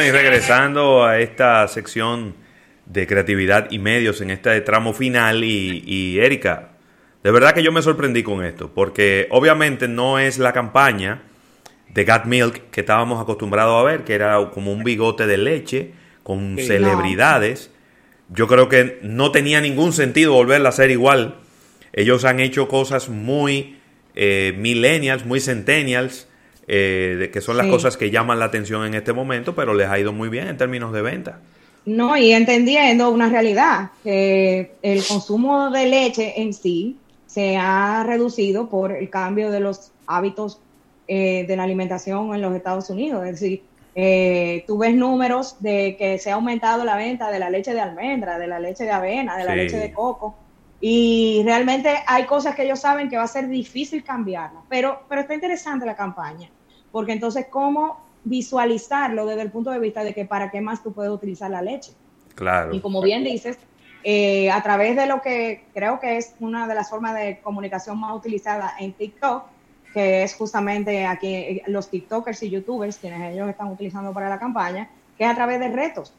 Bueno, y regresando a esta sección de creatividad y medios en este tramo final, y, y Erika, de verdad que yo me sorprendí con esto, porque obviamente no es la campaña de Gat Milk que estábamos acostumbrados a ver, que era como un bigote de leche con celebridades. Yo creo que no tenía ningún sentido volverla a hacer igual. Ellos han hecho cosas muy eh, millennials, muy centennials, eh, que son las cosas que llaman la atención en este momento, pero les ha ido muy bien en términos de venta. No, y entendiendo una realidad, que el consumo de leche en sí se ha reducido por el cambio de los hábitos eh, de la alimentación en los Estados Unidos. Es decir, eh, tú ves números de que se ha aumentado la venta de la leche de almendra, de la leche de avena, de la leche de coco. Y realmente hay cosas que ellos saben que va a ser difícil cambiarlas. Pero, pero está interesante la campaña, porque entonces, ¿cómo visualizarlo desde el punto de vista de que para qué más tú puedes utilizar la leche? Claro. Y como bien dices, eh, a través de lo que creo que es una de las formas de comunicación más utilizadas en TikTok, que es justamente aquí eh, los TikTokers y YouTubers, quienes ellos están utilizando para la campaña, que es a través de retos,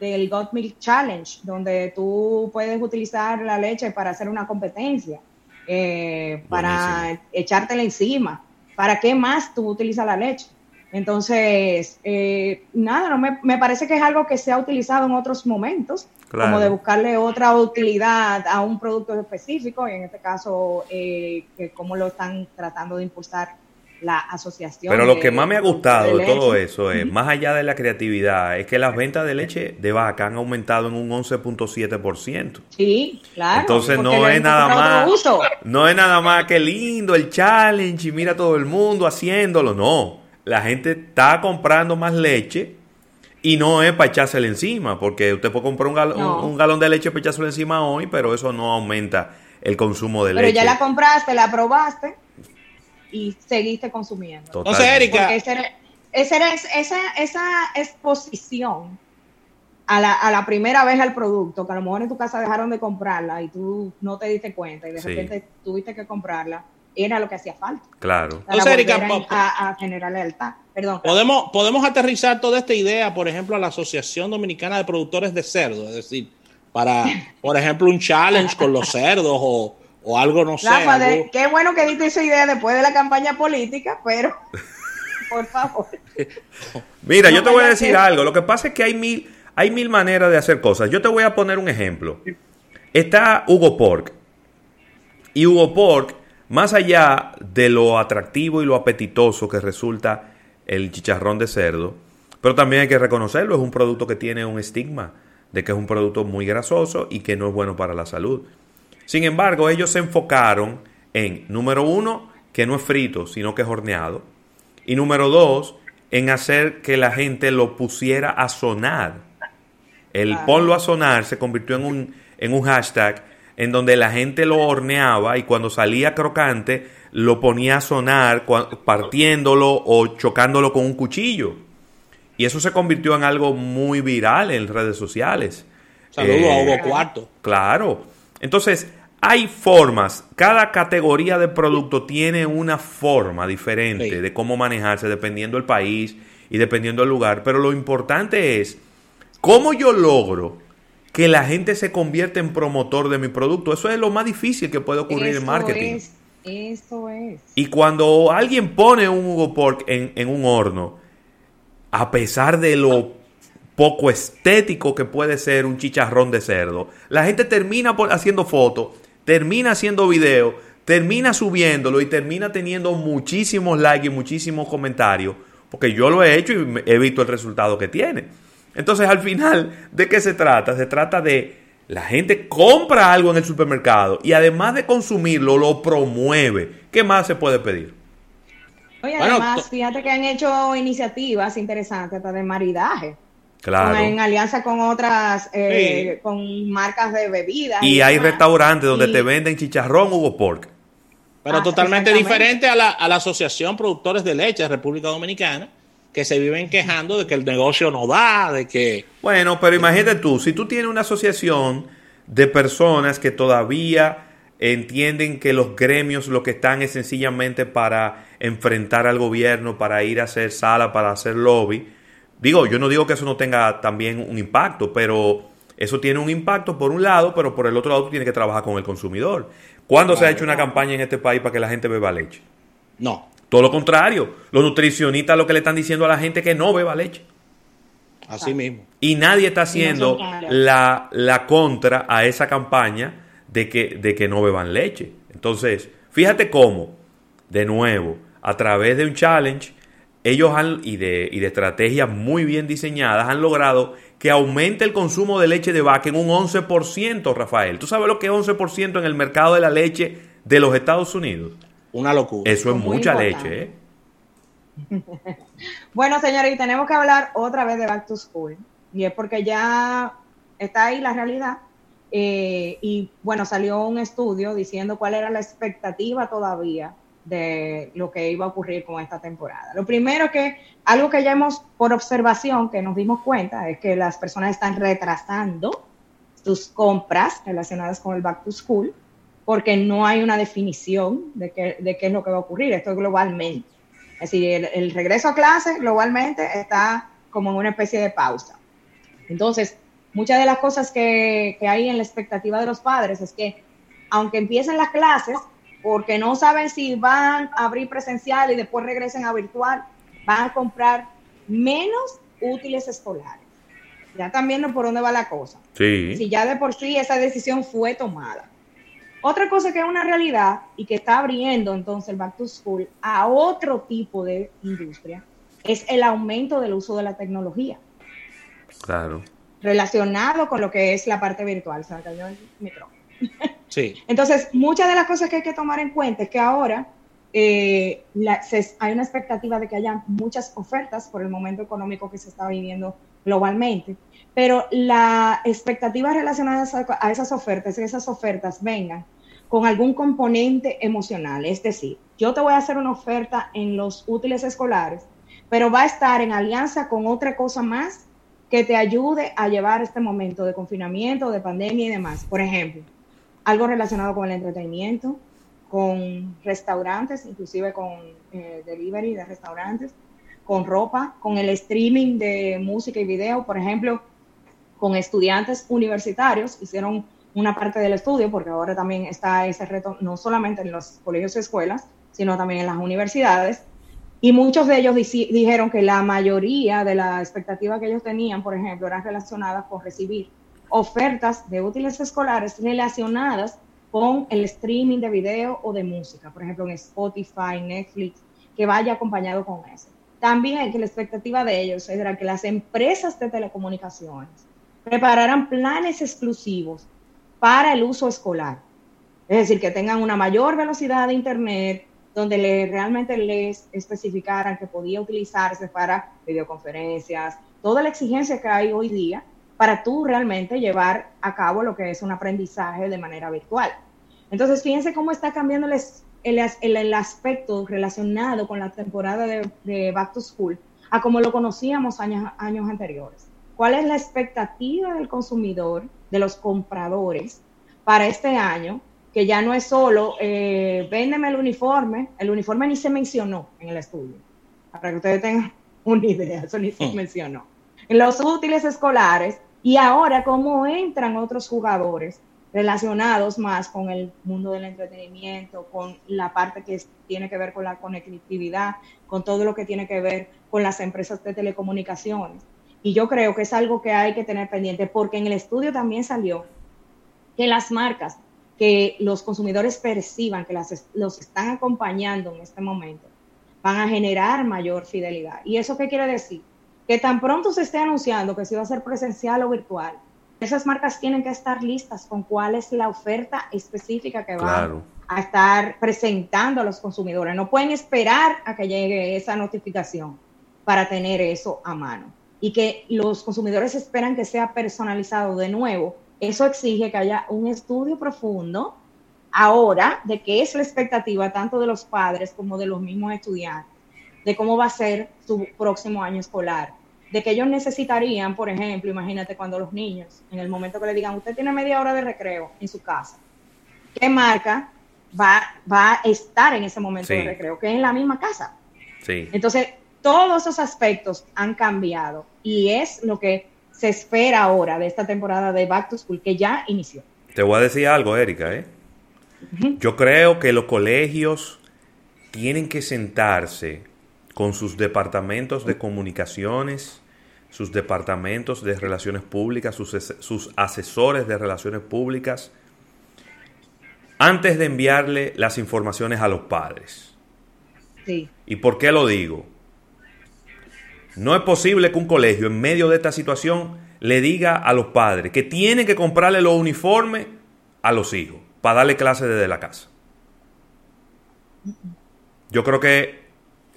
del Got Milk Challenge, donde tú puedes utilizar la leche para hacer una competencia, eh, para echártela encima. ¿Para qué más tú utilizas la leche? Entonces, eh, nada, no me, me, parece que es algo que se ha utilizado en otros momentos como de buscarle otra utilidad a un producto específico, y en este caso, eh, que cómo lo están tratando de impulsar la asociación. Pero lo que más me ha gustado de, todo eso es, más allá de la creatividad, es que las ventas de leche de vaca han aumentado en un 11.7%. Sí, claro. Entonces no es nada más, no es nada más que lindo el challenge y mira todo el mundo haciéndolo, no. La gente está comprando más leche y no es para echársela encima, porque usted puede comprar un, galón de leche para echárselo encima hoy, pero eso no aumenta el consumo de leche. Pero ya la compraste, la probaste y seguiste consumiendo. Entonces, Erika. esa, esa, exposición a la, a la, primera vez al producto, que a lo mejor en tu casa dejaron de comprarla y tú no te diste cuenta y de repente tuviste que comprarla, era lo que hacía falta. Claro. Entonces, Erika, a, a, generar lealtad. Perdón. Podemos, podemos aterrizar toda esta idea, por ejemplo, a la Asociación Dominicana de Productores de Cerdo, es decir, para, por ejemplo, un challenge con los cerdos o, o algo, no sé. qué bueno que diste esa idea después de la campaña política, pero por favor. Mira, yo te voy a decir algo. Lo que pasa es que hay mil, hay mil maneras de hacer cosas. Yo te voy a poner un ejemplo. Está Hugo Pork. Y Hugo Pork más allá de lo atractivo y lo apetitoso que resulta el chicharrón de cerdo, pero también hay que reconocerlo, es un producto que tiene un estigma de que es un producto muy grasoso y que no es bueno para la salud. Sin embargo, ellos se enfocaron en, número uno, que no es frito, sino que es horneado. Y número dos, en hacer que la gente lo pusiera a sonar. El ponlo a sonar se convirtió en un, en un hashtag en donde la gente lo horneaba y cuando salía crocante lo ponía a sonar partiéndolo o chocándolo con un cuchillo. Y eso se convirtió en algo muy viral en redes sociales. Saludos a Hugo eh, Cuarto. Claro. Entonces, hay formas. Cada categoría de producto tiene una forma diferente de cómo manejarse dependiendo del país y dependiendo del lugar. Pero lo importante es cómo yo logro que la gente se convierta en promotor de mi producto. Eso es lo más difícil que puede ocurrir en marketing. eso es. Y cuando alguien pone un Hugo Pork en, en un horno, a pesar de lo poco estético que puede ser un chicharrón de cerdo, la gente termina haciendo fotos, termina haciendo video, termina subiéndolo y termina teniendo muchísimos likes y muchísimos comentarios, porque yo lo he hecho y he visto el resultado que tiene. Entonces, al final, ¿de qué se trata? Se trata de la gente compra algo en el supermercado y además de consumirlo, lo promueve. ¿Qué más se puede pedir? Oye, además, fíjate que han hecho iniciativas interesantes hasta de maridaje. Claro. En alianza con otras, eh, con marcas de bebidas. Y, hay restaurantes donde te venden chicharrón Hugo Pork. Pero ah, totalmente diferente a la, a la Asociación Productores de Leche de República Dominicana, que se viven quejando de que el negocio no da, de que... Bueno, pero imagínate tú, si tú tienes una asociación de personas que todavía entienden que los gremios lo que están es sencillamente para enfrentar al gobierno, para ir a hacer sala, para hacer lobby, Digo, yo no digo que eso no tenga también un impacto, pero eso tiene un impacto por un lado, pero por el otro lado tú tienes que trabajar con el consumidor. ¿Cuándo se ha hecho una campaña en este país para que la gente beba leche? No. Todo lo contrario. Los nutricionistas lo que le están diciendo a la gente es que no beba leche. Así mismo. Y nadie está haciendo la, la, contra a esa campaña de que, de que no beban leche. Entonces, fíjate cómo, de nuevo, a través de un challenge, ellos han, y de, y de estrategias muy bien diseñadas, han logrado que aumente el consumo de leche de vaca en un 11%, Rafael. ¿Tú sabes lo que es 11% en el mercado de la leche de los Estados Unidos? Una locura. Eso es mucha leche, ¿eh? bueno, señores, y tenemos que hablar otra vez de Back to School. Y es porque ya está ahí la realidad. Eh, y bueno, salió un estudio diciendo cuál era la expectativa todavía de lo que iba a ocurrir con esta temporada. Lo primero que, algo que ya hemos, por observación, que nos dimos cuenta, es que las personas están retrasando sus compras relacionadas con el back to school, porque no hay una definición de qué, de qué es lo que va a ocurrir, esto es globalmente. Es decir, el, regreso a clase globalmente está como en una especie de pausa. Entonces, muchas de las cosas que, que hay en la expectativa de los padres es que, aunque empiecen las clases, porque no saben si van a abrir presencial y después regresen a virtual, van a comprar menos útiles escolares. Ya están viendo por dónde va la cosa. Sí. Si ya de por sí esa decisión fue tomada. Otra cosa que es una realidad y que está abriendo entonces el Back to School a otro tipo de industria es el aumento del uso de la tecnología. Claro. Relacionado con lo que es la parte virtual. Se me cayó el micrófono. Sí. Entonces, muchas de las cosas que hay que tomar en cuenta es que ahora eh, hay una expectativa de que haya muchas ofertas por el momento económico que se está viviendo globalmente, pero la expectativa relacionada a, esas ofertas, que esas ofertas vengan con algún componente emocional, es decir, yo te voy a hacer una oferta en los útiles escolares, pero va a estar en alianza con otra cosa más que te ayude a llevar este momento de confinamiento, de pandemia y demás. Por ejemplo, algo relacionado con el entretenimiento, con restaurantes, inclusive con eh, delivery de restaurantes, con ropa, con el streaming de música y video, por ejemplo, con estudiantes universitarios, hicieron una parte del estudio, porque ahora también está ese reto, no solamente en los colegios y escuelas, sino también en las universidades. Y muchos de ellos dijeron que la mayoría de la expectativa que ellos tenían, por ejemplo, eran relacionadas con recibir ofertas de útiles escolares relacionadas con el streaming de video o de música, por ejemplo en Spotify, Netflix, que vaya acompañado con eso. También que la expectativa de ellos era que las empresas de telecomunicaciones prepararan planes exclusivos para el uso escolar. Es decir, que tengan una mayor velocidad de Internet, donde le, realmente les especificaran que podía utilizarse para videoconferencias, toda la exigencia que hay hoy día para tú realmente llevar a cabo lo que es un aprendizaje de manera virtual. Entonces, fíjense cómo está cambiando el, el, aspecto relacionado con la temporada de, Back to School a como lo conocíamos años, años anteriores. ¿Cuál es la expectativa del consumidor, de los compradores, para este año? Que ya no es solo, eh, véndeme el uniforme, el uniforme ni se mencionó en el estudio, para que ustedes tengan una idea, eso ni se mm. mencionó. En los útiles escolares, y ahora, ¿cómo entran otros jugadores relacionados más con el mundo del entretenimiento, con la parte que tiene que ver con la conectividad, con todo lo que tiene que ver con las empresas de telecomunicaciones? Y yo creo que es algo que hay que tener pendiente, porque en el estudio también salió que las marcas que los consumidores perciban que las, los están acompañando en este momento van a generar mayor fidelidad. ¿Y eso qué quiere decir? Que tan pronto se esté anunciando que si va a ser presencial o virtual, esas marcas tienen que estar listas con cuál es la oferta específica que van a estar presentando a los consumidores. No pueden esperar a que llegue esa notificación para tener eso a mano. Y que los consumidores esperan que sea personalizado de nuevo. Eso exige que haya un estudio profundo ahora de qué es la expectativa tanto de los padres como de los mismos estudiantes de cómo va a ser su próximo año escolar, de que ellos necesitarían, por ejemplo, imagínate cuando los niños, en el momento que le digan, usted tiene media hora de recreo en su casa, ¿qué marca va, va a estar en ese momento de recreo? Que es en la misma casa. Sí. Entonces, todos esos aspectos han cambiado y es lo que se espera ahora de esta temporada de Back to School que ya inició. Te voy a decir algo, Erika. ¿eh? Yo creo que los colegios tienen que sentarse con sus departamentos de comunicaciones, sus departamentos de relaciones públicas, sus, sus asesores de relaciones públicas, antes de enviarle las informaciones a los padres. Sí. ¿Y por qué lo digo? No es posible que un colegio en medio de esta situación le diga a los padres que tienen que comprarle los uniformes a los hijos para darle clases desde la casa. Yo creo que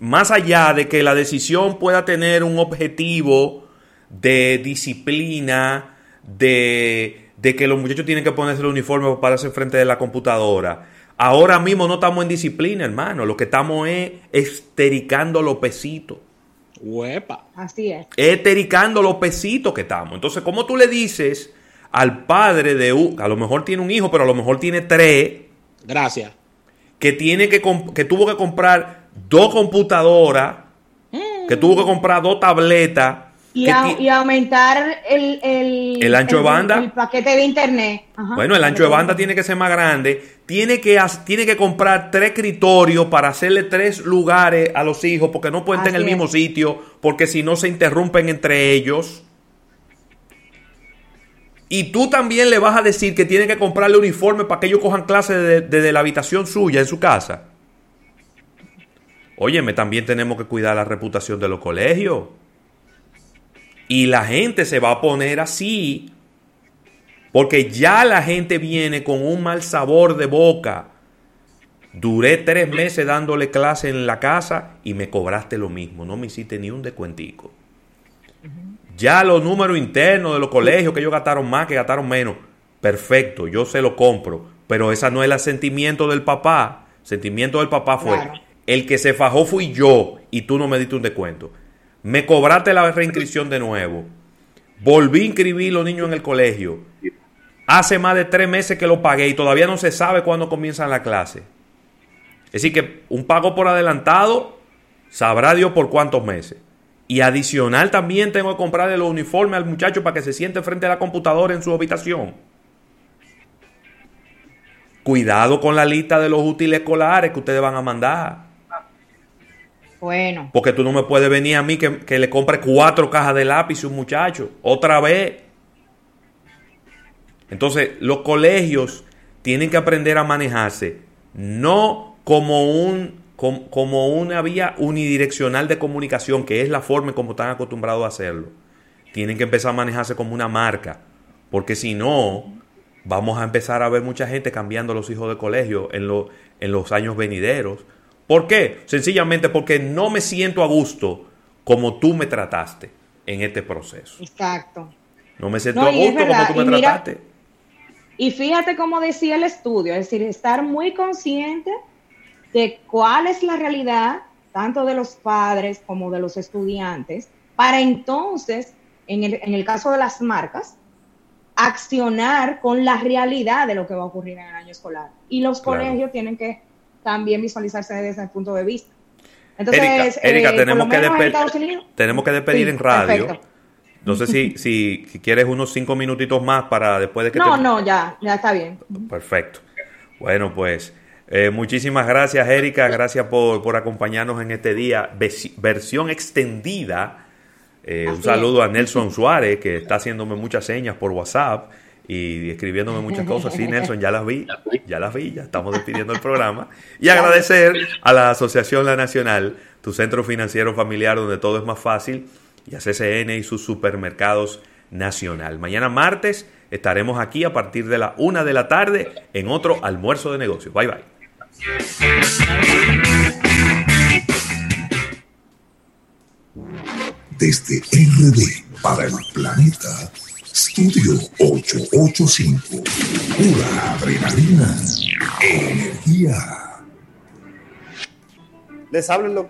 más allá de que la decisión pueda tener un objetivo de disciplina, de, de que los muchachos tienen que ponerse el uniforme para hacer frente de la computadora, ahora mismo no estamos en disciplina, hermano. Lo que estamos es estericando los pesitos. Huepa. Así es. Estericando los pesitos que estamos. Entonces, ¿cómo tú le dices al padre de un, a lo mejor tiene un hijo, pero a lo mejor tiene tres, Gracias. que tiene que, que tuvo que comprar dos computadoras, que tuvo que comprar dos tabletas, Y, a- aumentar el, el, ¿El ancho de banda? El, paquete de internet. Ajá. Bueno, el ancho de banda tiene que ser más grande. Tiene que, tiene que comprar tres escritorios para hacerle tres lugares a los hijos, porque no pueden estar en el mismo sitio, porque si no se interrumpen entre ellos. Y tú también le vas a decir que tiene que comprarle uniforme para que ellos cojan clases desde desde la habitación suya en su casa. Óyeme, también tenemos que cuidar la reputación de los colegios. Y la gente se va a poner así porque ya la gente viene con un mal sabor de boca. Duré tres meses dándole clase en la casa y me cobraste lo mismo. No me hiciste ni un descuentico. Ya los números internos de los colegios que ellos gastaron más, que gastaron menos. Perfecto, yo se lo compro. Pero esa no es el sentimiento del papá. Sentimiento del papá fue. El que se fajó fui yo y tú no me diste un descuento. Me cobraste la reinscripción de nuevo. Volví a inscribir los niños en el colegio. Hace más de tres meses que lo pagué y todavía no se sabe cuándo comienzan la clase. Es decir, que un pago por adelantado, sabrá Dios por cuántos meses. Y adicional también tengo que comprarle los uniformes al muchacho para que se siente frente a la computadora en su habitación. Cuidado con la lista de los útiles escolares que ustedes van a mandar. Bueno, Porque tú no me puedes venir a mí que, que le compre cuatro cajas de lápiz a un muchacho. Otra vez. Entonces, los colegios tienen que aprender a manejarse no como un com- como una vía unidireccional de comunicación, que es la forma en como están acostumbrados a hacerlo. Tienen que empezar a manejarse como una marca, porque si no, vamos a empezar a ver mucha gente cambiando los hijos de colegio en, lo- en los años venideros. ¿Por qué? Sencillamente porque no me siento a gusto como tú me trataste en este proceso. exacto. No me siento No, a y gusto como tú y me mira- trataste. Y fíjate cómo decía el estudio, es decir, estar muy consciente de cuál es la realidad, tanto de los padres como de los estudiantes, para entonces, en el, en el caso de las marcas, accionar con la realidad de lo que va a ocurrir en el año escolar. Y los Claro. colegios tienen que también visualizarse desde ese punto de vista. Entonces, Erika, Erika, eh, tenemos, que menos en despe- Estados Unidos- tenemos que despedir Sí, en radio. perfecto. No sé si, si, si quieres unos cinco minutitos más para después de que No, te- no, ya, ya está bien. Perfecto. Bueno, pues eh, muchísimas gracias, Erika. Gracias por, por acompañarnos en este día. Versión extendida. Eh, un saludo a Nelson Suárez, que está haciéndome muchas señas por WhatsApp y escribiéndome muchas cosas. Sí, Nelson, ya las vi. Ya las vi, ya estamos despidiendo el programa. Y agradecer a la Asociación La Nacional, tu centro financiero familiar donde todo es más fácil, y a CCN y sus supermercados nacional. Mañana martes estaremos aquí a partir de la una de la tarde en otro almuerzo de negocios. Bye bye. Desde RD para el planeta, Estudio 885. Pura adrenalina, energía. Les doctor